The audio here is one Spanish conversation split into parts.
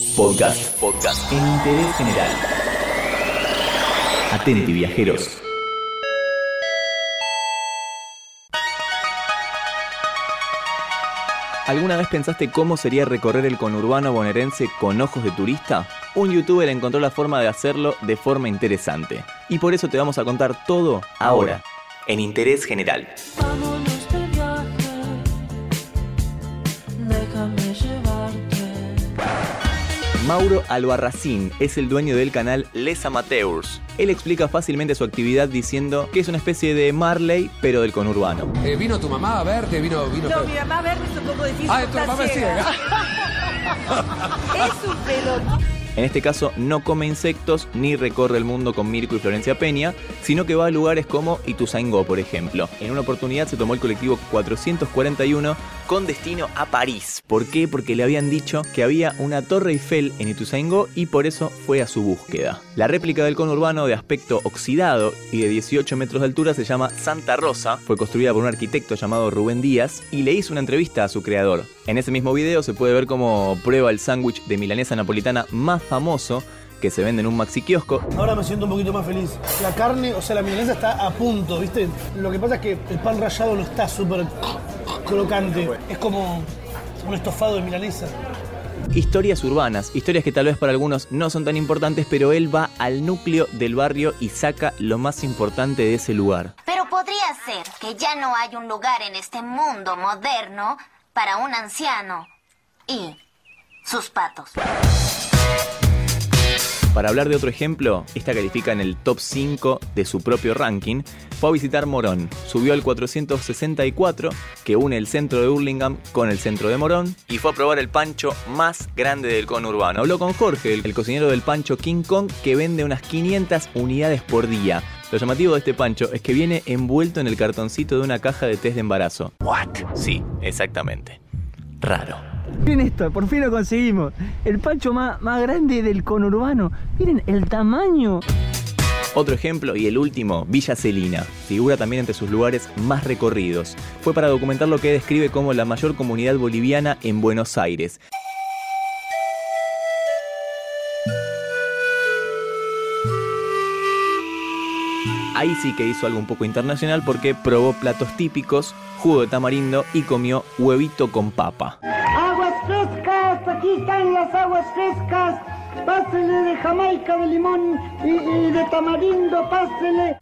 Podcast. Podcast. En interés general. Atenti, viajeros. ¿Alguna vez pensaste cómo sería recorrer el conurbano bonaerense con ojos de turista? Un youtuber encontró la forma de hacerlo de forma interesante. Y por eso te vamos a contar todo ahora, en Interés General. Mauro Albarracín es el dueño del canal Les Amateurs. Él explica fácilmente su actividad diciendo que es una especie de Marley, pero del conurbano. Eh, ¿Vino tu mamá a verte? ¿Vino, vino No, mi mamá verme es un poco difícil. Ah, tu mamá es ciega. Es un pelotón. En este caso no come insectos ni recorre el mundo con Mirko y Florencia Peña, sino que va a lugares como Ituzaingó, por ejemplo. En una oportunidad se tomó el colectivo 441 con destino a París. ¿Por qué? Porque le habían dicho que había una torre Eiffel en Ituzaingó y por eso fue a su búsqueda. La réplica del conurbano de aspecto oxidado y de 18 metros de altura se llama Santa Rosa. Fue construida por un arquitecto llamado Rubén Díaz y le hizo una entrevista a su creador. En ese mismo video se puede ver cómo prueba el sándwich de milanesa napolitana más famoso que se vende en un maxi kiosco. Ahora me siento un poquito más feliz. La carne, o sea, la milanesa está a punto, ¿viste? Lo que pasa es que el pan rallado no está súper crocante. Es como un estofado de milanesa. Historias urbanas, historias que tal vez para algunos no son tan importantes, pero él va al núcleo del barrio y saca lo más importante de ese lugar. Pero podría ser que ya no hay un lugar en este mundo moderno para un anciano y sus patos. Para hablar de otro ejemplo, esta califica en el top 5 de su propio ranking, fue a visitar Morón, subió al 464 que une el centro de Hurlingham con el centro de Morón y fue a probar el pancho más grande del conurbano. Habló con Jorge, el, cocinero del pancho King Kong, que vende unas 500 unidades por día. Lo llamativo de este pancho es que viene envuelto en el cartoncito de una caja de test de embarazo. ¿What? Sí, exactamente. Raro. Miren esto, por fin lo conseguimos. El pancho más, más grande del conurbano. Miren el tamaño. Otro ejemplo y el último, Villa Celina, figura también entre sus lugares más recorridos. Fue para documentar lo que describe como la mayor comunidad boliviana en Buenos Aires. Ahí sí que hizo algo un poco internacional porque probó platos típicos, jugo de tamarindo y comió huevito con papa. Aguas frescas, aquí están las aguas frescas. Pásele de Jamaica, de limón y, y de tamarindo, pásele.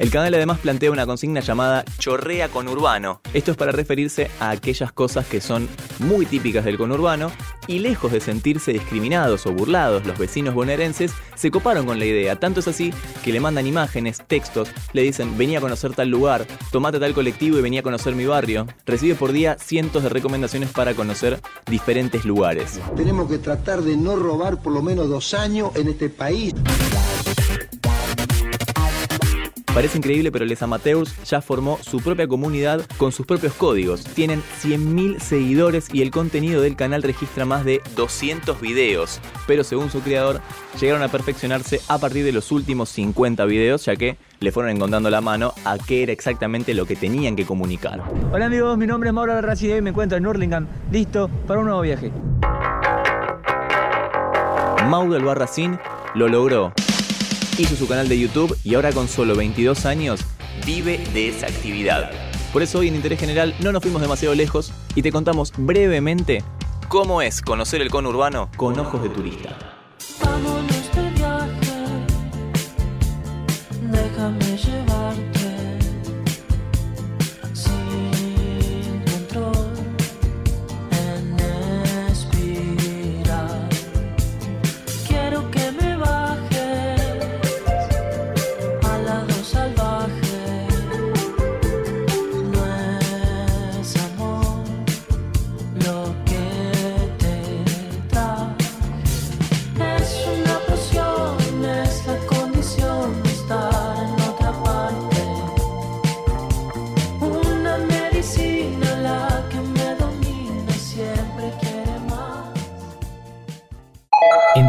El canal además plantea una consigna llamada chorrea conurbano. Esto es para referirse a aquellas cosas que son muy típicas del conurbano y lejos de sentirse discriminados o burlados, los vecinos bonaerenses se coparon con la idea. Tanto es así que le mandan imágenes, textos, le dicen venía a conocer tal lugar, tomate tal colectivo y venía a conocer mi barrio. Recibe por día cientos de recomendaciones para conocer diferentes lugares. Tenemos que tratar de no robar por lo menos dos años en este país. Parece increíble, pero Les Amateurs ya formó su propia comunidad con sus propios códigos. Tienen 100.000 seguidores y el contenido del canal registra más de 200 videos. Pero según su creador, llegaron a perfeccionarse a partir de los últimos 50 videos, ya que le fueron encontrando la mano a qué era exactamente lo que tenían que comunicar. Hola amigos, mi nombre es Mauro Albarracín y hoy me encuentro en Hurlingham, listo para un nuevo viaje. Mauro Albarracín lo logró. Hizo su canal de YouTube y ahora con solo 22 años vive de esa actividad. Por eso hoy en Interés General no nos fuimos demasiado lejos y te contamos brevemente cómo es conocer el conurbano con ojos de turista.